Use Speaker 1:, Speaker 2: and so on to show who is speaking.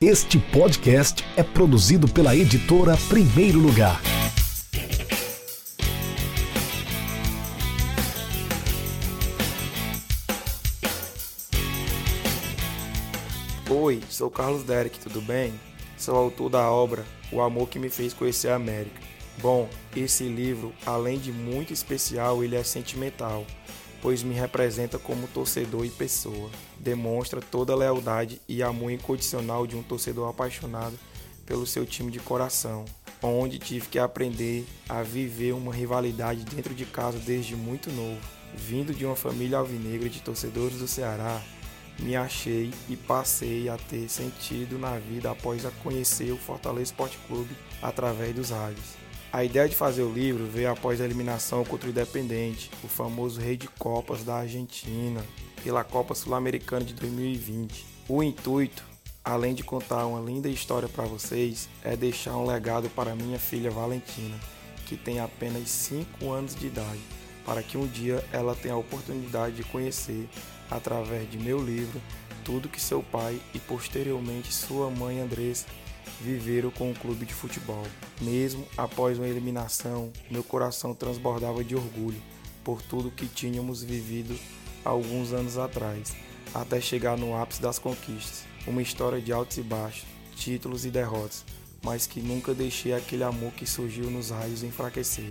Speaker 1: Este podcast é produzido pela editora Primeiro Lugar.
Speaker 2: Oi, sou Carlos Derek, tudo bem? Sou autor da obra O Amor que me fez conhecer a América. Bom, esse livro, além de muito especial, ele é sentimental, pois me representa como torcedor e pessoa. Demonstra toda a lealdade e amor incondicional de um torcedor apaixonado pelo seu time de coração, onde tive que aprender a viver uma rivalidade dentro de casa desde muito novo. Vindo de uma família alvinegra de torcedores do Ceará, me achei e passei a ter sentido na vida após a conhecer o Fortaleza Esporte Clube através dos rádios. A ideia de fazer o livro veio após a eliminação contra o Independente, o famoso rei de Copas da Argentina, pela Copa Sul-Americana de 2020. O intuito, além de contar uma linda história para vocês, é deixar um legado para minha filha Valentina, que tem apenas 5 anos de idade, para que um dia ela tenha a oportunidade de conhecer através de meu livro, tudo que seu pai e posteriormente sua mãe Andressa viveram com o clube de futebol. Mesmo após uma eliminação, meu coração transbordava de orgulho por tudo que tínhamos vivido alguns anos atrás, até chegar no ápice das conquistas. Uma história de altos e baixos, títulos e derrotas, mas que nunca deixei aquele amor que surgiu nos raios enfraquecer.